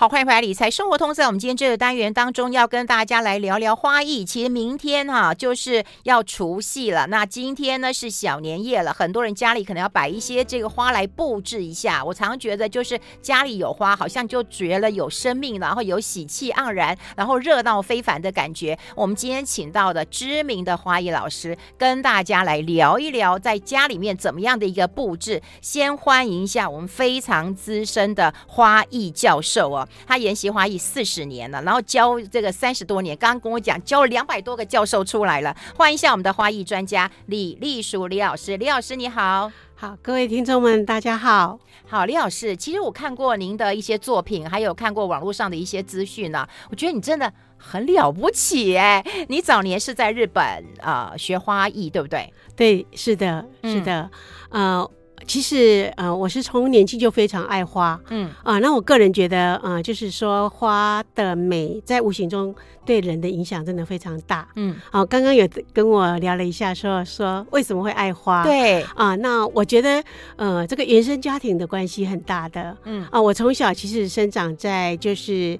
好，欢迎回来理财生活通。在我们今天这个单元当中，要跟大家来聊聊花艺。其实明天哈、就是要除夕了，那今天呢是小年夜了，很多人家里可能要摆一些这个花来布置一下。我常常觉得，就是家里有花，好像就觉得有生命，然后有喜气盎然，然后热闹非凡的感觉。我们今天请到的知名的花艺老师，跟大家来聊一聊，在家里面怎么样的一个布置。先欢迎一下我们非常资深的花艺教授哦。他研习花艺四十年了，然后教这个三十多年，刚刚跟我讲教了两百多个教授出来了。欢迎一下我们的花艺专家李丽淑李老师，李老师你好，好，各位听众们大家好，好，李老师，其实我看过您的一些作品，还有看过网络上的一些资讯呢，我觉得你真的很了不起哎，你早年是在日本啊、呃、学花艺，对不对？对，是的，是的，嗯、呃。其实，呃，我是从年轻就非常爱花，嗯。啊、呃，那我个人觉得，呃，就是说花的美在无形中对人的影响真的非常大，嗯，啊、呃，刚刚有跟我聊了一下说，说说为什么会爱花，对，啊、呃，那我觉得，呃，这个原生家庭的关系很大的，嗯。啊、呃，我从小其实生长在就是。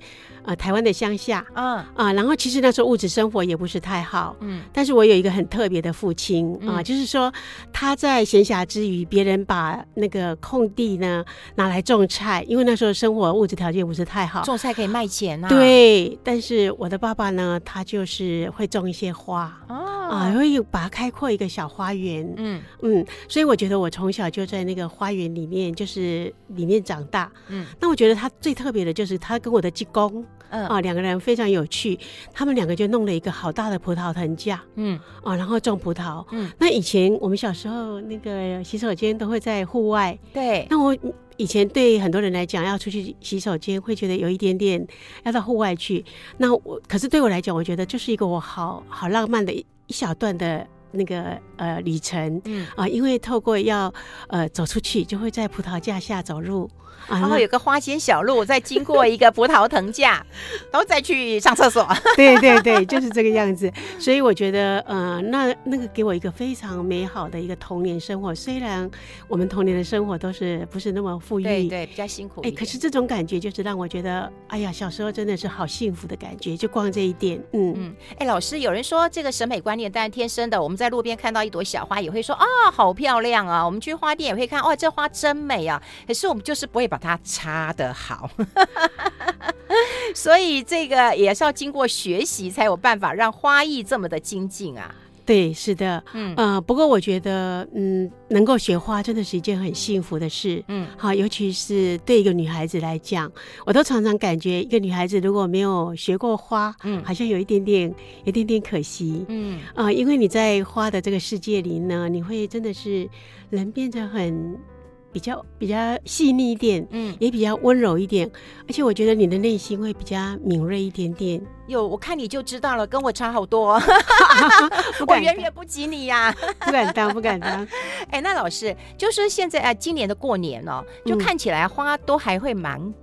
呃，台湾的乡下，嗯啊，然后其实那时候物质生活也不是太好，嗯，但是我有一个很特别的父亲啊、就是说他在闲暇之余，别人把那个空地呢拿来种菜，因为那时候生活物质条件不是太好，种菜可以卖钱啊。对，但是我的爸爸呢，他就是会种一些花，哦啊，会把它开阔一个小花园，嗯嗯，所以我觉得我从小就在那个花园里面，就是里面长大，嗯，那我觉得他最特别的就是他跟我的继公。嗯。啊，两个人非常有趣，他们两个就弄了一个好大的葡萄藤架，嗯。啊，然后种葡萄，嗯，那以前我们小时候那个洗手间都会在户外，对，那我以前对很多人来讲要出去洗手间会觉得有一点点要到户外去，那我可是对我来讲，我觉得就是一个我好好浪漫的一一小段的那个呃旅程，嗯啊，因为透过要呃走出去，就会在葡萄架下走路。然后有个花间小路，再经过一个葡萄藤架，然后再去上厕所。对对对，就是这个样子。所以我觉得，呃，那那个给我一个非常美好的一个童年生活。虽然我们童年的生活都是不是那么富裕，对对，比较辛苦。哎，可是这种感觉就是让我觉得，哎呀，小时候真的是好幸福的感觉。就逛这一点，嗯嗯。哎，老师，有人说这个审美观念当然天生的。我们在路边看到一朵小花，也会说啊，好漂亮啊。我们去花店也会看，哇，这花真美啊。可是我们就是不会把。它插得好，所以这个也是要经过学习才有办法让花艺这么的精进啊。对，是的，嗯。呃，不过我觉得，嗯，能够学花真的是一件很幸福的事，嗯，好，尤其是对一个女孩子来讲，我都常常感觉一个女孩子如果没有学过花，嗯，好像有一点点，有一点点可惜，嗯。啊，呃，因为你在花的这个世界里呢，你会真的是人变得很。比较比较细腻一点，嗯，也比较温柔一点，而且我觉得你的内心会比较敏锐一点点。有，我看你就知道了，跟我差好多，我远远不及你呀，不敢当，不敢当。哎，那老师就是现在啊，今年的过年哦，就看起来花都还会蛮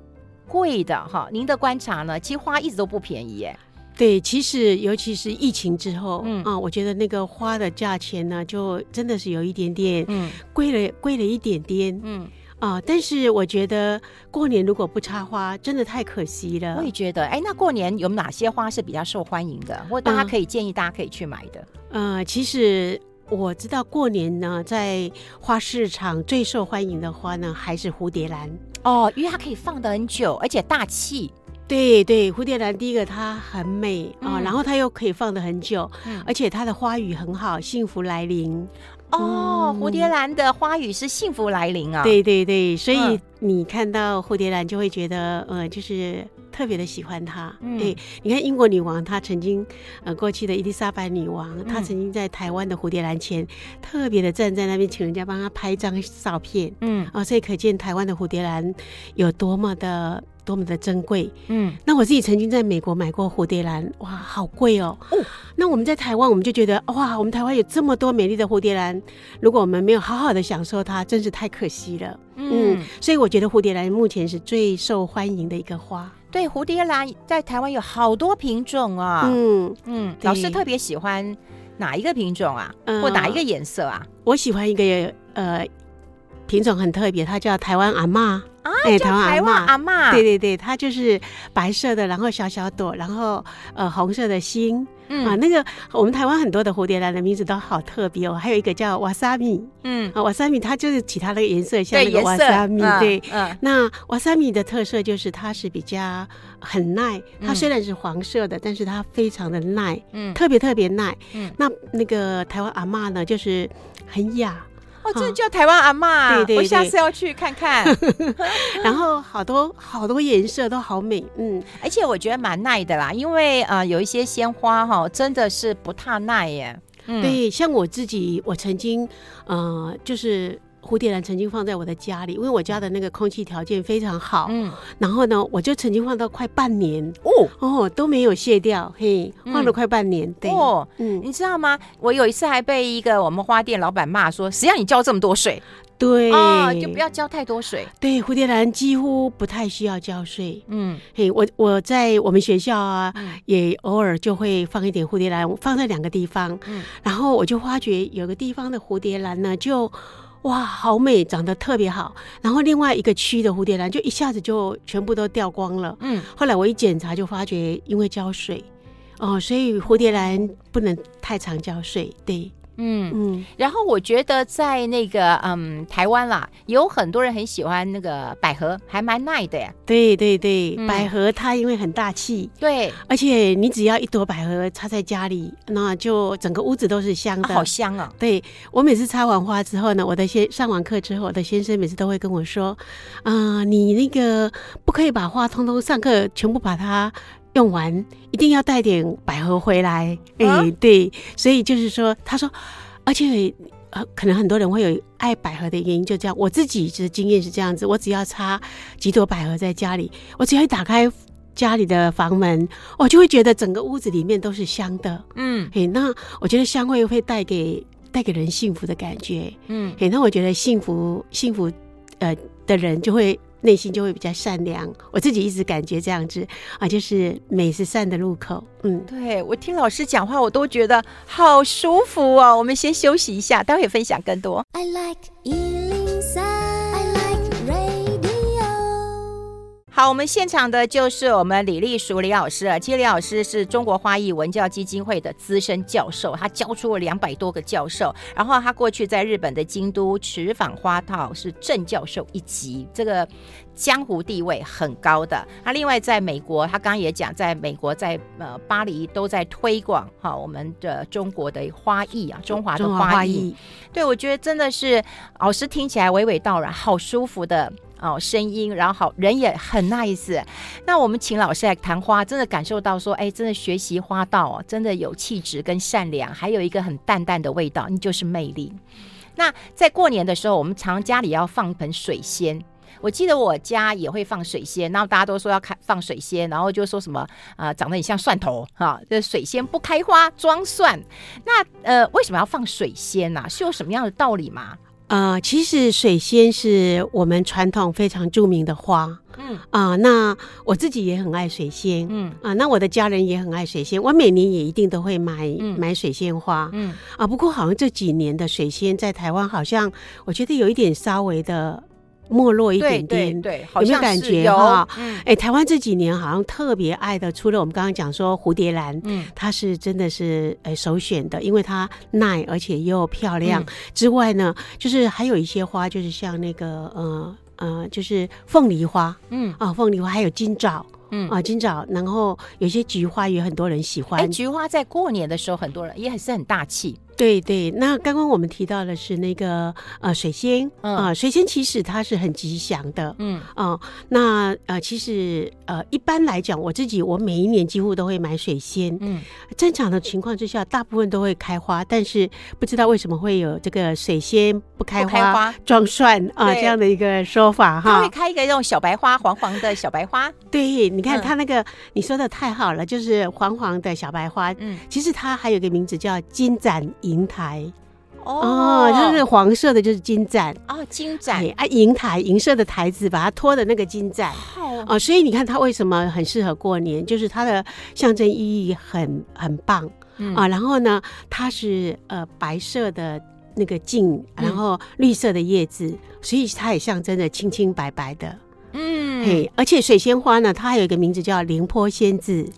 贵的哈。您的观察呢？其实花一直都不便宜耶。对，其实尤其是疫情之后，嗯啊，我觉得那个花的价钱呢，就真的是有一点点，嗯，贵了，贵了一点点，嗯啊，但是我觉得过年如果不插花，真的太可惜了。我也觉得，哎，那过年有哪些花是比较受欢迎的，或大家可以建议大家可以去买的？嗯、呃，其实我知道过年呢，在花市场最受欢迎的花呢，还是蝴蝶兰哦，因为它可以放得很久，而且大气。对对，蝴蝶兰第一个它很美啊、嗯哦，然后它又可以放的很久，嗯、而且它的花语很好，幸福来临。哦，嗯、蝴蝶兰的花语是幸福来临啊！对对对，所以你看到蝴蝶兰就会觉得，呃，就是特别的喜欢它。嗯，对，你看英国女王，她曾经，呃，过去的伊丽莎白女王，嗯、她曾经在台湾的蝴蝶兰前特别的站在那边，请人家帮她拍一张照片。嗯，啊、哦，所以可见台湾的蝴蝶兰有多么的。多么的珍贵，嗯，那我自己曾经在美国买过蝴蝶兰，哇，好贵哦。哦，那我们在台湾，我们就觉得，哇，我们台湾有这么多美丽的蝴蝶兰，如果我们没有好好的享受它，真是太可惜了。嗯，嗯，所以我觉得蝴蝶兰目前是最受欢迎的一个花。对，蝴蝶兰在台湾有好多品种啊。嗯嗯，老师特别喜欢哪一个品种啊？嗯、或哪一个颜色啊？我喜欢一个呃。品种很特别，它叫台湾阿嬷。啊，台湾阿嬷，对对对，它就是白色的，然后小小朵，然后呃红色的心，嗯。啊，那个我们台湾很多的蝴蝶兰的名字都好特别哦，还有一个叫瓦萨米，嗯。啊瓦萨米它就是其他的颜色像那个瓦萨米，对，嗯，嗯那瓦萨米的特色就是它是比较很耐，它虽然是黄色的，嗯、但是它非常的耐，嗯，特别特别耐，嗯，那那个台湾阿嬷呢，就是很雅。哦，这叫台湾阿嬷，对对对，我下次要去看看。然后好多好多颜色都好美，嗯，而且我觉得蛮耐的啦，因为呃有一些鲜花哈真的是不太耐耶。嗯、对，像我自己，我曾经呃就是。蝴蝶兰曾经放在我的家里，因为我家的那个空气条件非常好。嗯，然后呢，我就曾经放到快半年哦哦都没有卸掉，嘿，放了快半年。对哦，嗯，你知道吗？我有一次还被一个我们花店老板骂说：“谁让你浇这么多水？”对啊，就不要浇太多水。对，蝴蝶兰几乎不太需要浇水。嗯，嘿，我我在我们学校啊，也偶尔就会放一点蝴蝶兰，放在两个地方。嗯，然后我就发觉有个地方的蝴蝶兰呢，就。哇，好美，长得特别好。然后另外一个区的蝴蝶兰就一下子就全部都掉光了。嗯，后来我一检查就发觉，因为浇水哦，所以蝴蝶兰不能太常浇水。对。嗯。嗯，然后我觉得在那个嗯台湾啦，有很多人很喜欢那个百合，还蛮耐的呀。对对对，嗯、百合它因为很大气，对，而且你只要一朵百合插在家里，那就整个屋子都是香的，啊、好香啊！对，我每次插完花之后呢，我的先上完课之后，我的先生每次都会跟我说，啊、呃，你那个不可以把花通通上课全部把它用完，一定要带点百合回来。哎、啊欸，对，所以就是说，他说，而且呃，可能很多人会有爱百合的原因，就这样。我自己的经验是这样子，我只要插几朵百合在家里，我只要一打开家里的房门，我就会觉得整个屋子里面都是香的。嗯，嘿，那我觉得香味会带给带给人幸福的感觉。嗯，嘿，那我觉得幸福幸福呃的人就会。内心就会比较善良，我自己一直感觉这样子啊，就是美是善的入口。嗯，对，我听老师讲话，我都觉得好舒服哦。我们先休息一下，待会分享更多。I like 好，我们现场的就是我们李丽淑李老师啊。其实李老师是中国花艺文教基金会的资深教授，他教出了两百多个教授。然后他过去在日本的京都持坊花道是正教授一级，这个江湖地位很高的。他另外在美国，他刚刚也讲，在美国在呃巴黎都在推广哈我们的中国的花艺啊，中华的花艺。花艺对，我觉得真的是老师听起来娓娓道来，好舒服的。哦，声音，然后好人也很 nice。那我们请老师来谈花，真的感受到说，哎，真的学习花道哦，真的有气质跟善良，还有一个很淡淡的味道，你就是魅力。那在过年的时候，我们常家里要放盆水仙。我记得我家也会放水仙，然后大家都说要开放水仙，然后就说什么啊、长得很像蒜头哈，这水仙不开花装蒜。那呃，为什么要放水仙呢、是有什么样的道理吗？呃，其实水仙是我们传统非常著名的花，嗯。啊、呃，那我自己也很爱水仙，嗯。啊、呃，那我的家人也很爱水仙，我每年也一定都会买、嗯、买水仙花，嗯。啊，不过好像这几年的水仙在台湾好像我觉得有一点稍微的。没落一点点，对，有没有感觉哈？嗯，哎，台湾这几年好像特别爱的，除了我们刚刚讲说蝴蝶兰，嗯，它是真的是呃首选的，因为它耐而且又漂亮。之外呢，就是还有一些花，就是像那个呃呃，就是凤梨花，嗯啊，凤梨花还有金枣，嗯啊，金枣，然后有些菊花也很多人喜欢。哎，菊花在过年的时候，很多人也很是很大气。对对，那刚刚我们提到的是那个呃水仙啊、呃，水仙其实它是很吉祥的，嗯。啊、呃，那呃其实呃一般来讲，我自己我每一年几乎都会买水仙，嗯，正常的情况之下，大部分都会开花，但是不知道为什么会有这个水仙不开花装蒜啊这样的一个说法哈，它会开一个那种小白花，黄黄的小白花，对，你看它那个、嗯、你说的太好了，就是黄黄的小白花，嗯，其实它还有个名字叫金盏。银台。哦，就是黄色的，就是金盏。哦，金盏。啊，银台银色的台子，把它托的那个金盏。哦，所以你看它为什么很适合过年，就是它的象征意义很很棒。啊。然后呢，它是呃白色的那个茎，然后绿色的叶子，嗯、所以它也象征着清清白白的。嗯，嘿，而且水仙花呢，它还有一个名字叫凌波仙子。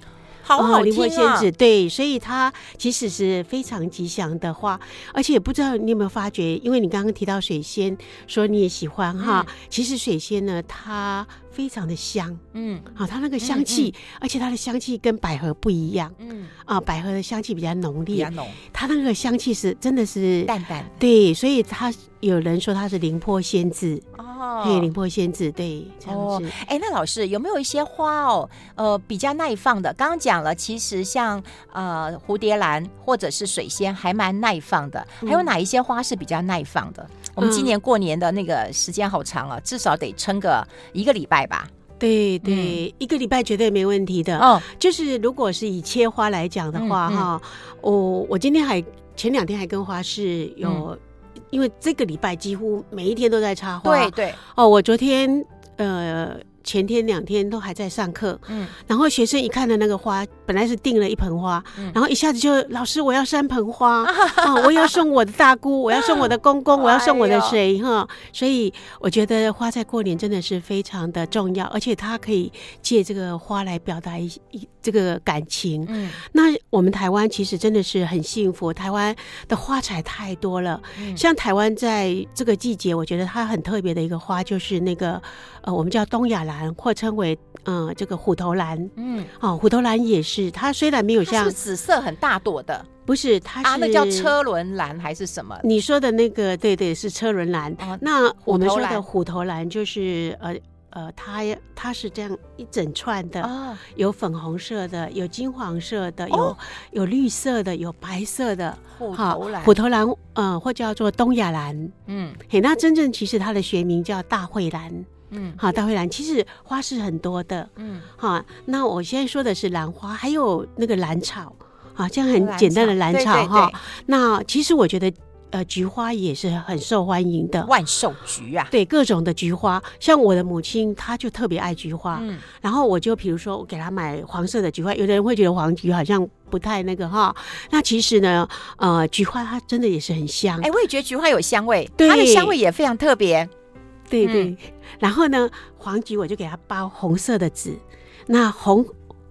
好好听啊！对，所以它其实是非常吉祥的花，而且不知道你有没有发觉，因为你刚刚提到水仙，说你也喜欢哈，嗯、其实水仙呢，它。非常的香，嗯，好，它那个香气，而且它的香气跟百合不一样，嗯，啊，百合的香气比较浓烈，比较浓，它那个香气是真的是淡淡，对，所以它有人说它是凌波仙子。哦，嘿，廉颇仙子，对，这样子。哎，那老师有没有一些花哦，呃，比较耐放的？刚刚讲了，其实像呃蝴蝶兰或者是水仙还蛮耐放的，还有哪一些花是比较耐放的？我们今年过年的那个时间好长啊，至少得撑个一个礼拜吧。对对，嗯、一个礼拜绝对没问题的。哦，就是如果是以切花来讲的话，哈、嗯，我、嗯、我今天还前两天还跟花市有，嗯、因为这个礼拜几乎每一天都在插花。对对。哦，我昨天呃。前天两天都还在上课，嗯，然后学生一看到那个花，本来是订了一盆花，嗯，然后一下子就老师，我要三盆花。啊，我要送我的大姑，我要送我的公公，我要送我的谁哈，所以我觉得花在过年真的是非常的重要，而且它可以借这个花来表达一一这个感情，嗯，那我们台湾其实真的是很幸福，台湾的花材太多了，像台湾在这个季节，我觉得它很特别的一个花就是那个呃，我们叫东亚兰。或称为嗯，这个虎头兰，嗯，哦，虎头兰也是，它虽然没有像是紫色很大朵的，不是，它是、啊、那叫车轮兰还是什么？你说的那个，对对，是车轮兰。哦、那我们说的虎头兰就是呃呃，它它是这样一整串的，哦、有粉红色的，有金黄色的，有、哦、有绿色的，有白色的。虎头兰，虎头兰，嗯、呃，或叫做东亚兰，嗯，嘿，那真正其实它的学名叫大蕙兰。嗯，好，大蕙兰其实花是很多的，嗯，好，那我现在说的是兰花，还有那个兰草，啊，这样很简单的兰草哈。那其实我觉得，呃，菊花也是很受欢迎的，万寿菊啊，对，各种的菊花，像我的母亲，她就特别爱菊花，嗯，然后我就比如说我给她买黄色的菊花，有的人会觉得黄菊好像不太那个哈，那其实呢，呃，菊花它真的也是很香，哎，我也觉得菊花有香味，对，它的香味也非常特别。对对，嗯、然后呢，黄菊我就给它包红色的纸，那红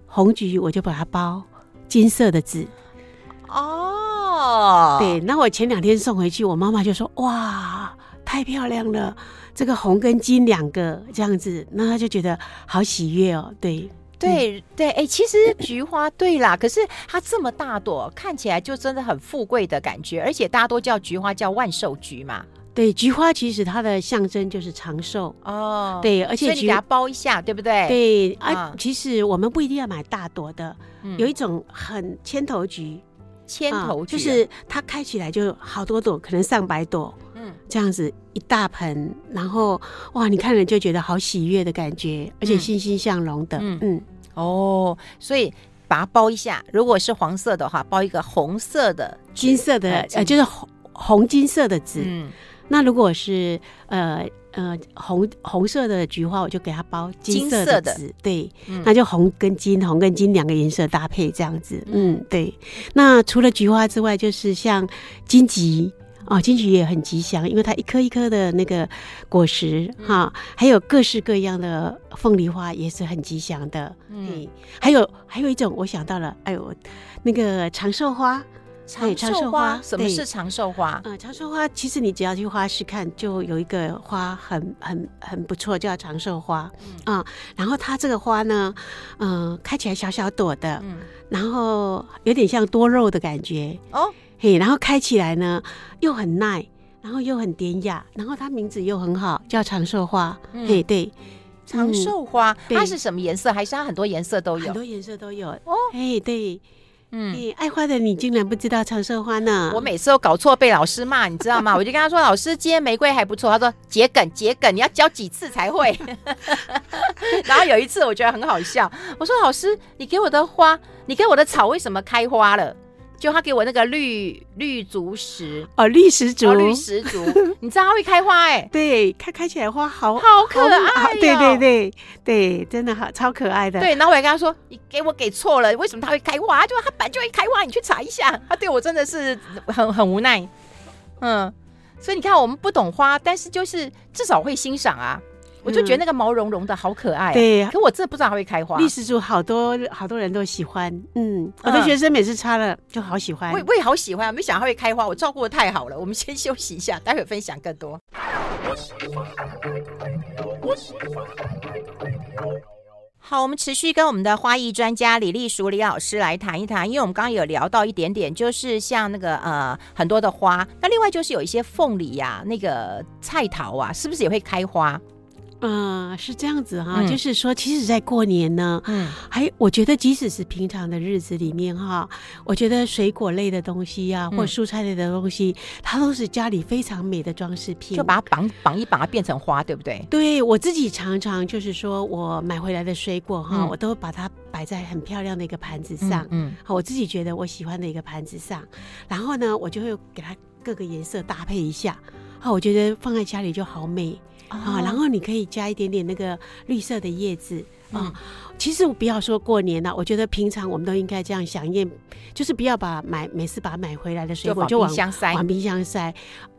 红菊我就把它包金色的纸。哦，对，那我前两天送回去，我妈妈就说：“哇，太漂亮了，这个红跟金两个这样子。”那她就觉得好喜悦哦。对对对，哎，其实菊花对啦，可是它这么大朵，看起来就真的很富贵的感觉，而且大家都叫菊花叫万寿菊嘛。对，菊花其实它的象征就是长寿哦。对，而且你给它包一下，对不对？对啊，其实我们不一定要买大朵的，有一种很千头菊，千头菊就是它开起来就好多朵，可能上百朵，嗯，这样子一大盆，然后哇，你看了就觉得好喜悦的感觉，而且欣欣向荣的，嗯。哦，所以把它包一下，如果是黄色的话，包一个红色的、金色的，呃，就是红红金色的纸，嗯。那如果是呃呃红红色的菊花，我就给它包金色的纸，对，嗯、那就红跟金，红跟金两个颜色搭配这样子，嗯，对。那除了菊花之外，就是像金桔哦，金桔也很吉祥，因为它一颗一颗的那个果实哈，嗯、还有各式各样的凤梨花也是很吉祥的，嗯，还有还有一种我想到了，哎呦，那个长寿花。长寿花，什么是长寿花？嗯，长寿花其实你只要去花市看，就有一个花很很很不错，叫长寿花。嗯，然后它这个花呢，嗯，开起来小小朵的，嗯，然后有点像多肉的感觉哦，嘿，然后开起来呢又很耐，然后又很典雅，然后它名字又很好，叫长寿花。嘿，对，长寿花它是什么颜色？还是它很多颜色都有？很多颜色都有哦，嘿，对。嗯，爱花的你竟然不知道长寿花呢？我每次都搞错，被老师骂，你知道吗？我就跟他说：“老师，今天玫瑰还不错。”他说：“桔梗，桔梗，你要教几次才会？” 然后有一次我觉得很好笑，我说：“老师，你给我的花，你给我的草为什么开花了？”就他给我那个绿绿竹石哦，绿石竹，绿石竹，你知道它会开花哎？对，开开起来花好好可爱，对对对对，真的好超可爱的。对，然后我也跟他说，你给我给错了，为什么它会开花？就它本来就会开花，你去查一下。他对我真的是很很无奈。嗯，所以你看，我们不懂花，但是就是至少会欣赏啊。我就觉得那个毛茸茸的好可爱，啊，对，可我真的不知道它会开花。历史组好多好多人都喜欢，嗯，我的学生每次插了就好喜欢，我我也好喜欢，没想到它会开花，我照顾的太好了。我们先休息一下，待会分享更多。好，我们持续跟我们的花艺专家李丽淑李老师来谈一谈，因为我们刚刚有聊到一点点，就是像那个呃很多的花，那另外就是有一些凤梨呀、啊，那个菜桃啊，是不是也会开花？嗯，是这样子哈，嗯、就是说，其实，在过年呢，嗯，还我觉得，即使是平常的日子里面哈，我觉得水果类的东西呀、啊，或蔬菜类的东西，嗯、它都是家里非常美的装饰品，就把它绑绑一绑，它变成花，对不对？对，我自己常常就是说我买回来的水果哈，嗯、我都把它摆在很漂亮的一个盘子上，嗯，我自己觉得我喜欢的一个盘子上，然后呢，我就会给它各个颜色搭配一下，好，我觉得放在家里就好美。啊，然后你可以加一点点那个绿色的叶子啊。嗯、其实我不要说过年了，我觉得平常我们都应该这样想，念就是不要把买每次把买回来的水果就往冰箱塞，往冰箱塞，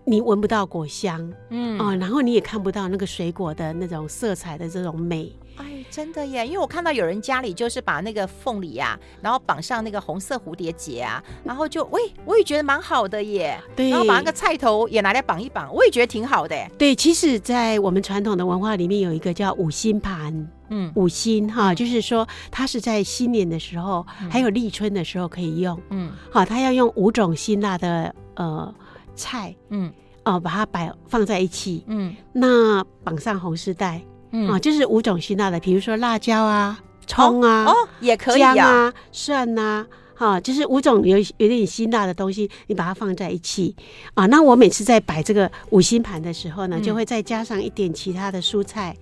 你闻不到果香，嗯啊，然后你也看不到那个水果的那种色彩的这种美。哎，真的耶！因为我看到有人家里就是把那个凤梨啊，然后绑上那个红色蝴蝶结啊，然后就喂，我也觉得蛮好的耶。对，然后把那个菜头也拿来绑一绑，我也觉得挺好的。对，其实，在我们传统的文化里面，有一个叫五星盘，嗯，五星哈，就是说它是在新年的时候，嗯、还有立春的时候可以用，嗯，好，它要用五种辛辣的呃菜，嗯，哦，把它摆放在一起，嗯，那绑上红丝带。嗯啊，就是五种辛辣的，比如说辣椒啊、葱啊、哦，哦也可以啊，啊蒜呐、啊，哈、啊，就是五种有有点辛辣的东西，你把它放在一起啊。那我每次在摆这个五星盘的时候呢，嗯、就会再加上一点其他的蔬菜，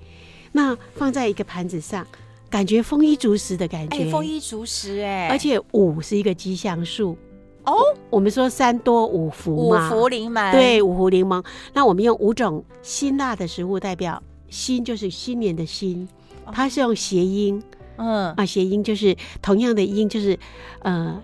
那放在一个盘子上，感觉丰衣足食的感觉，丰衣足食哎，而且五是一个吉祥数哦。我们说三多五福嘛，五福临门，对，五福临门。那我们用五种辛辣的食物代表。新就是新年的新，它是用谐音，嗯。啊，谐音就是同样的音，就是呃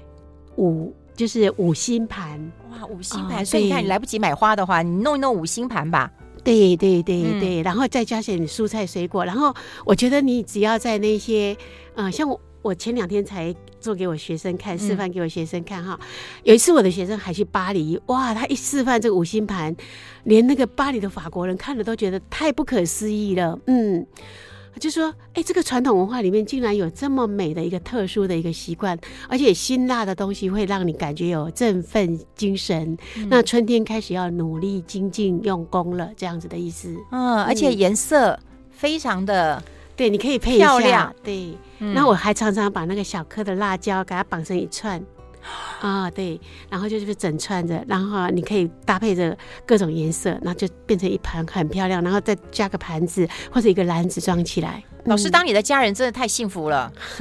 五，就是五星盘。哇，五星盘，所以你看你来不及买花的话，你弄一弄五星盘吧。对对对对，然后再加些蔬菜水果，然后我觉得你只要在那些，呃，像我。前两天才做给我学生看，示范给我学生看哈。嗯、有一次我的学生还去巴黎，哇，他一示范这个五星盘，连那个巴黎的法国人看了都觉得太不可思议了。嗯，就说，哎、欸，这个传统文化里面竟然有这么美的一个特殊的一个习惯，而且辛辣的东西会让你感觉有振奋精神。嗯、那春天开始要努力精进用功了，这样子的意思。嗯，而且颜色非常的。对，你可以配一下。漂亮。对，那、嗯、我还常常把那个小颗的辣椒给它绑成一串，啊，对，然后就是整串着，然后你可以搭配着各种颜色，然后就变成一盘很漂亮，然后再加个盘子或者一个篮子装起来。老师当你的家人真的太幸福了，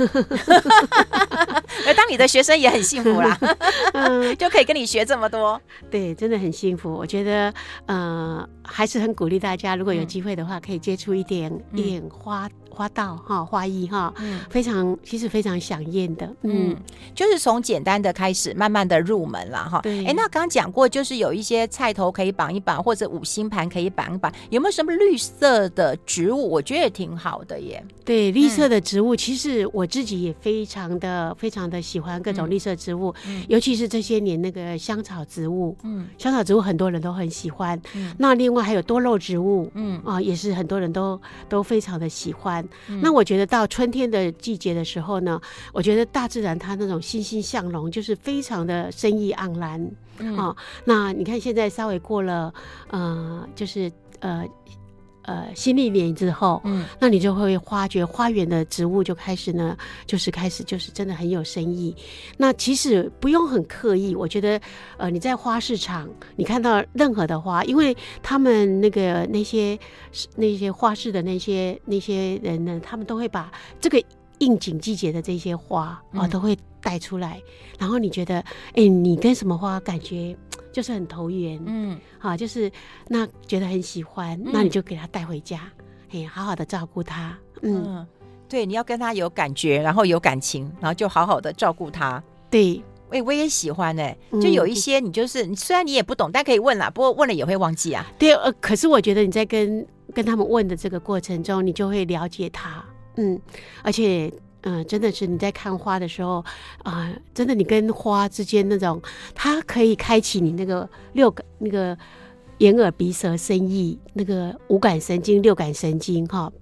而当你的学生也很幸福啦，就可以跟你学这么多。对，真的很幸福。我觉得，呃，还是很鼓励大家，如果有机会的话，可以接触一点一点花。花道哈，花艺哈，嗯，非常其实非常想念的，嗯，就是从简单的开始，慢慢的入门了哈。对，哎，那刚刚讲过，就是有一些菜头可以绑一绑，或者五星盘可以绑一绑，有没有什么绿色的植物？我觉得也挺好的耶。对，绿色的植物，其实我自己也非常的非常的喜欢各种绿色植物，尤其是这些年那个香草植物，嗯，香草植物很多人都很喜欢。嗯，那另外还有多肉植物，嗯啊，也是很多人都都非常的喜欢。那我觉得到春天的季节的时候呢，我觉得大自然它那种欣欣向荣，就是非常的生意盎然啊。那你看现在稍微过了，呃，就是呃。呃，新历年之后，嗯，那你就会发觉花园的植物就开始呢，就是开始就是真的很有生意。那其实不用很刻意，我觉得，呃，你在花市场，你看到任何的花，因为他们那个那些那些花市的那些那些人呢，他们都会把这个应景季节的这些花啊，嗯，都会带出来。然后你觉得，哎，你跟什么花感觉？就是很投缘，嗯，好，就是那觉得很喜欢，嗯、那你就给他带回家，嘿，好好的照顾他，嗯，嗯，对，你要跟他有感觉，然后有感情，然后就好好的照顾他，对，哎，我也喜欢哎，就有一些你就是，嗯、虽然你也不懂，但可以问啦。不过问了也会忘记啊。对，呃，可是我觉得你在跟跟他们问的这个过程中，你就会了解他。嗯，而且，嗯、呃，真的是你在看花的时候啊、呃，真的你跟花之间那种，它可以开启你那个六个那个眼耳鼻舌身意那个五感神经六感神经哈、哦，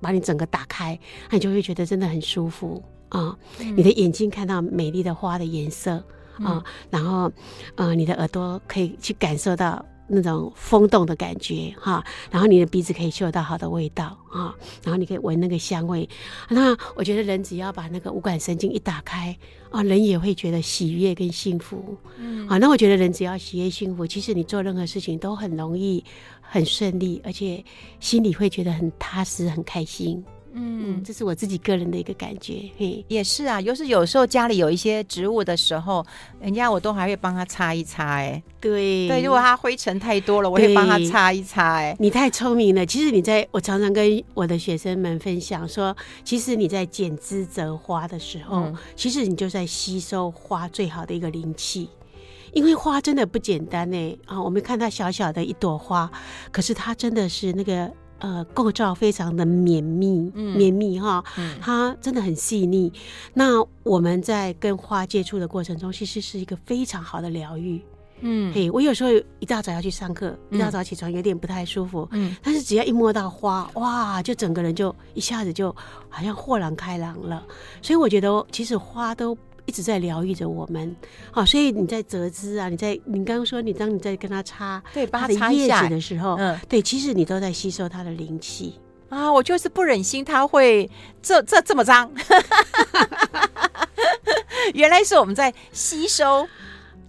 把你整个打开，那你就会觉得真的很舒服。啊、哦，你的眼睛看到美丽的花的颜色啊、然后，呃，你的耳朵可以去感受到那种风动的感觉哈、哦，然后你的鼻子可以嗅到好的味道啊、哦，然后你可以闻那个香味。那我觉得人只要把那个五感神经一打开啊、哦，人也会觉得喜悦跟幸福。嗯，啊，那我觉得人只要喜悦幸福，其实你做任何事情都很容易、很顺利，而且心里会觉得很踏实、很开心。嗯，这是我自己个人的一个感觉，嘿，也是啊。就是有时候家里有一些植物的时候，人家我都还会帮他擦一擦，哎，对对。如果他灰尘太多了，我会帮他擦一擦，哎。你太聪明了。其实你在我常常跟我的学生们分享说，其实你在剪枝折花的时候，嗯，其实你就在吸收花最好的一个灵气，因为花真的不简单呢。啊，我们看它小小的一朵花，可是它真的是那个。呃，构造非常的绵密，嗯、绵密哈，嗯、它真的很细腻。那我们在跟花接触的过程中，其实是一个非常好的疗愈。嗯，嘿，我有时候一大早要去上课，一大早起床有点不太舒服，嗯，但是只要一摸到花，哇，就整个人就一下子就好像豁然开朗了。所以我觉得，其实花都。一直在疗愈着我们，好，所以你在折枝啊，你在你刚刚说你当你在跟他擦对，它的叶子的时候，嗯，对，其实你都在吸收它的灵气啊。我就是不忍心它会这这这么脏，原来是我们在吸收。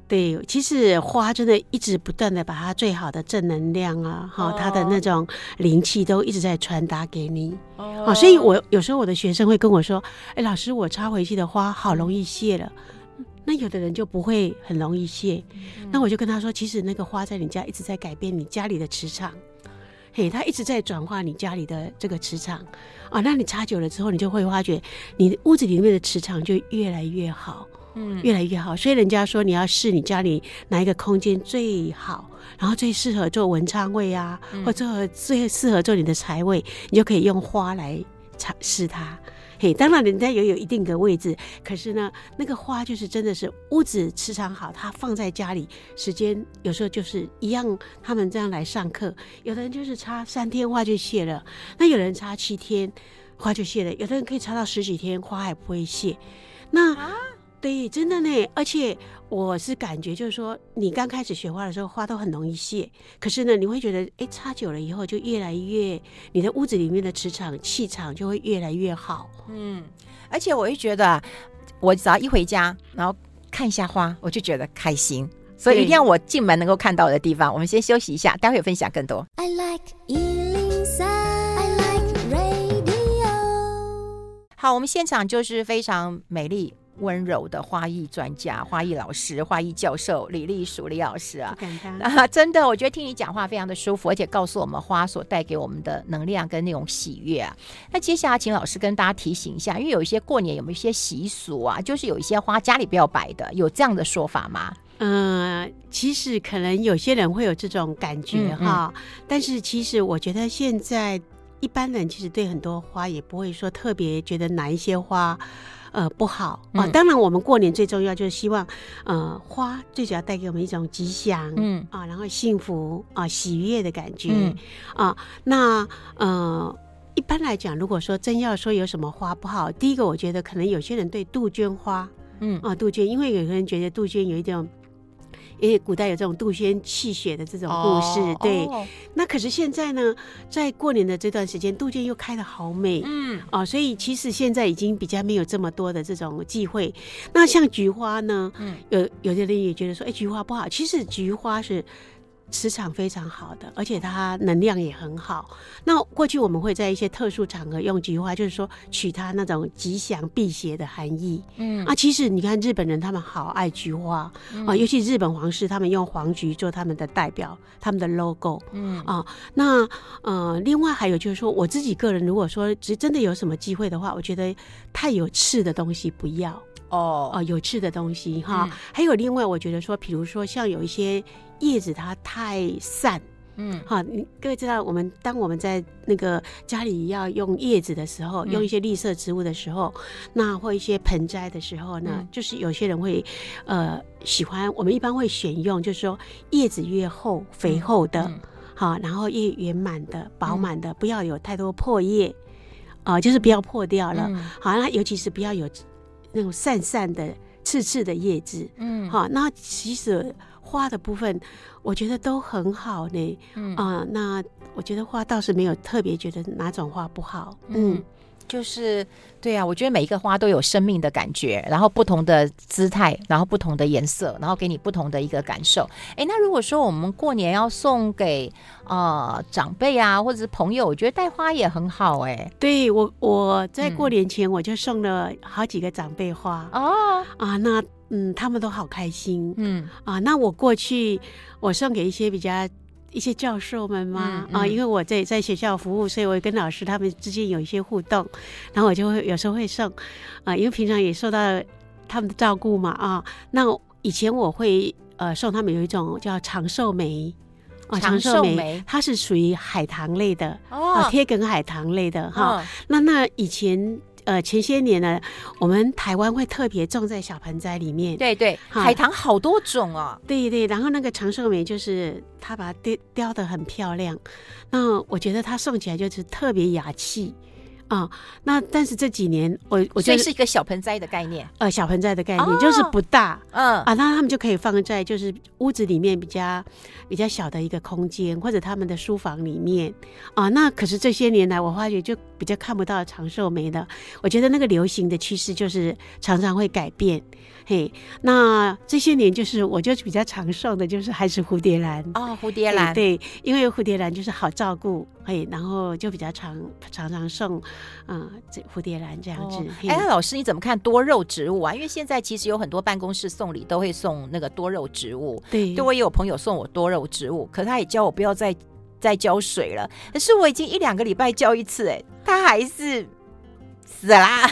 对，其实花真的一直不断的把它最好的正能量啊，哈、哦，它的那种灵气都一直在传达给你。哦，所以我有时候我的学生会跟我说：“哎，老师，我插回去的花好容易谢了。”那有的人就不会很容易谢。嗯、那我就跟他说：“其实那个花在你家一直在改变你家里的磁场，嘿，它一直在转化你家里的这个磁场啊。那你插久了之后，你就会发觉你的屋子里面的磁场就越来越好。”嗯，越来越好，所以人家说你要试你家里哪一个空间最好，然后最适合做文昌位啊，嗯、或者最适合做你的财位，你就可以用花来尝试它。嘿，当然人家也有一定的位置，可是呢，那个花就是真的是屋子磁场好，它放在家里时间有时候就是一样。他们这样来上课，有的人就是插三天花就谢了，那有人插七天花就谢了，有的人可以插到十几天花还不会谢。那。啊对，真的呢，而且我是感觉就是说，你刚开始学花的时候，花都很容易谢。可是呢，你会觉得，哎，插久了以后就越来越，你的屋子里面的磁场气场就会越来越好。嗯，而且我会觉得，我只要一回家，然后看一下花，我就觉得开心。所以一定要我进门能够看到的地方。我们先休息一下，待会分享更多。I like 103, I like radio。好，我们现场就是非常美丽。温柔的花艺专家、花艺老师、花艺教授李丽淑李老师啊，啊，真的，我觉得听你讲话非常的舒服，而且告诉我们花所带给我们的能量跟那种喜悦啊。那接下来请老师跟大家提醒一下，因为有一些过年有没有一些习俗啊，就是有一些花家里不要摆的，有这样的说法吗？嗯、呃，其实可能有些人会有这种感觉哈，嗯嗯，但是其实我觉得现在一般人其实对很多花也不会说特别觉得哪一些花。呃，不好啊！当然，我们过年最重要就是希望，呃，花最主要带给我们一种吉祥，嗯啊，然后幸福啊，喜悦的感觉，嗯、啊。那呃，一般来讲，如果说真要说有什么花不好，第一个，我觉得可能有些人对杜鹃花，嗯啊，杜鹃，因为有些人觉得杜鹃有一点。古代有这种杜鹃泣血的这种故事，哦、对。哦、那可是现在呢，在过年的这段时间，杜鹃又开的好美，嗯，哦，所以其实现在已经比较没有这么多的这种忌讳。那像菊花呢，嗯，有有的人也觉得说，哎，菊花不好。其实菊花是。磁场非常好的，而且它能量也很好。那过去我们会在一些特殊场合用菊花，就是说取它那种吉祥辟邪的含义。嗯啊，其实你看日本人他们好爱菊花、嗯、啊，尤其日本皇室他们用黄菊做他们的代表，他们的 logo。嗯啊，那呃，另外还有就是说，我自己个人如果说只真的有什么机会的话，我觉得太有刺的东西不要。哦哦有刺的东西哈。还有另外，我觉得说，比如说像有一些叶子它太散。嗯，好，你各位知道，我们当我们在那个家里要用叶子的时候，嗯、用一些绿色植物的时候，那或一些盆栽的时候呢，嗯、就是有些人会，呃，喜欢，我们一般会选用，就是说叶子越厚、肥厚的，嗯、好，然后越圆满的、饱满的，嗯、不要有太多破叶，啊、呃，就是不要破掉了，嗯、好，那尤其是不要有那种散散的、刺刺的叶子，嗯，好，那其实。花的部分，我觉得都很好呢。嗯啊、呃，那我觉得花倒是没有特别觉得哪种花不好。嗯，嗯就是对啊，我觉得每一个花都有生命的感觉，然后不同的姿态，然后不同的颜色，然后给你不同的一个感受。哎，那如果说我们过年要送给呃长辈啊，或者是朋友，我觉得带花也很好。哎，对我我在过年前我就送了好几个长辈花。哦、嗯、啊，那。嗯，他们都好开心。嗯啊，那我过去我送给一些比较一些教授们嘛、嗯嗯、啊，因为我在在学校服务，所以我跟老师他们之间有一些互动，然后我就会有时候会送啊，因为平常也受到他们的照顾嘛啊。那以前我会呃送他们有一种叫长寿梅啊，长寿梅，梅它是属于海棠类的哦，啊、贴梗海棠类的哈。哦、那那以前。呃，前些年呢，我们台湾会特别种在小盆栽里面。对对，海棠好多种哦。对对，然后那个长寿梅就是它把它雕雕的很漂亮，那我觉得它送起来就是特别雅气。啊、哦，那但是这几年我我觉得是一个小盆栽的概念，呃，小盆栽的概念、哦、就是不大，嗯啊，那他们就可以放在就是屋子里面比较比较小的一个空间，或者他们的书房里面啊。那可是这些年来，我发觉就比较看不到长寿梅了。我觉得那个流行的趋势就是常常会改变。嘿，那这些年就是我就比较常送的，就是还是蝴蝶兰哦，蝴蝶兰对，因为蝴蝶兰就是好照顾，嘿，然后就比较常常常送，嗯，这蝴蝶兰这样子。哎、哦，嘿老师你怎么看多肉植物啊？因为现在其实有很多办公室送礼都会送那个多肉植物，对，对我也有朋友送我多肉植物，可是他也叫我不要再再浇水了，可是我已经一两个礼拜浇一次，哎，他还是。死啦！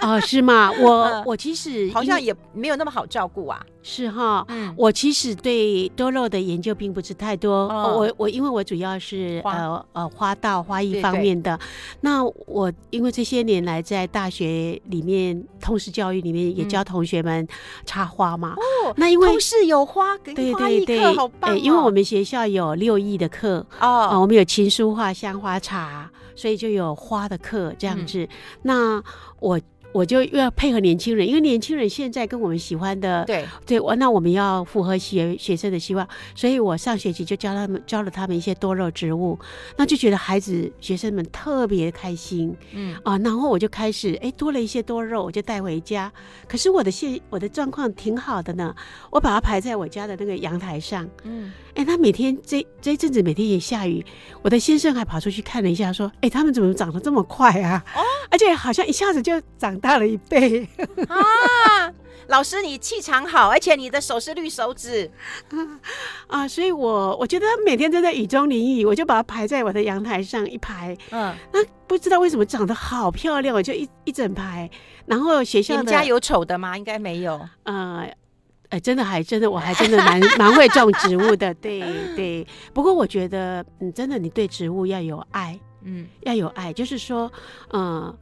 哦，是吗？我我其实好像也没有那么好照顾啊。是哈，嗯，我其实对多肉的研究并不是太多。我我因为我主要是呃呃花道花艺方面的。那我因为这些年来在大学里面通识教育里面也教同学们插花嘛。哦，那因为通识有花，对对对，好棒。因为我们学校有六艺的课哦，我们有琴书画香花茶，所以就有花的课这样子。那我。我就又要配合年轻人，因为年轻人现在跟我们喜欢的，对对，我那我们要符合学学生的希望，所以我上学期就教他们教了他们一些多肉植物，那就觉得孩子学生们特别开心，嗯啊，然后我就开始哎多了一些多肉，我就带回家。可是我的现我的状况挺好的呢，我把它排在我家的那个阳台上，嗯，哎，他每天这这一阵子每天也下雨，我的先生还跑出去看了一下，说，哎，他们怎么长得这么快啊？哦，而且好像一下子就长。大了一倍 啊！老师，你气场好，而且你的手是绿手指 啊，所以我我觉得每天都在雨中淋雨，我就把它排在我的阳台上一排。嗯，那不知道为什么长得好漂亮，我就一一整排。然后学校的，你们家有丑的吗？应该没有。呃，哎、欸，真的还真的，我还真的蛮 蛮会种植物的。对对，不过我觉得，嗯，真的，你对植物要有爱，嗯，要有爱，就是说，嗯、呃。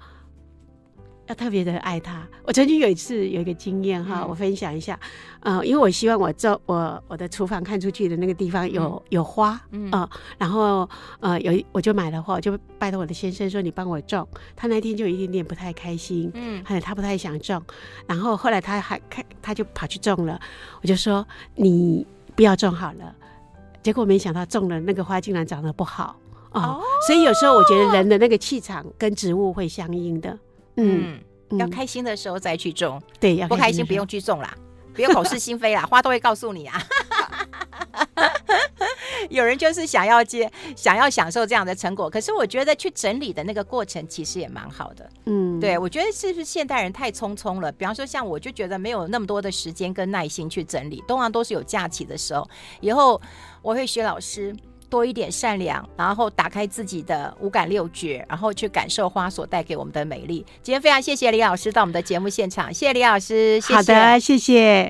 要特别的爱它。我曾经有一次有一个经验哈，嗯、我分享一下。嗯、呃，因为我希望我这我我的厨房看出去的那个地方有、嗯、有花，嗯、呃，然后呃有我就买了花，我就拜托我的先生说，你帮我种。他那天就有一点点不太开心，嗯，还有他不太想种。然后后来他还开他就跑去种了，我就说你不要种好了。结果没想到种了那个花竟然长得不好哦、所以有时候我觉得人的那个气场跟植物会相应的。嗯，要开心的时候再去种，对，要不开心不用去种啦，不用口是心非啦，花都会告诉你啊。有人就是想要接，想要享受这样的成果，可是我觉得去整理的那个过程其实也蛮好的。嗯，对，我觉得是不是现代人太匆匆了？比方说像我就觉得没有那么多的时间跟耐心去整理，通常都是有假期的时候。以后我会学老师。多一点善良，然后打开自己的五感六觉，然后去感受花所带给我们的美丽。今天非常谢谢李老师到我们的节目现场，谢谢李老师，好的，谢谢。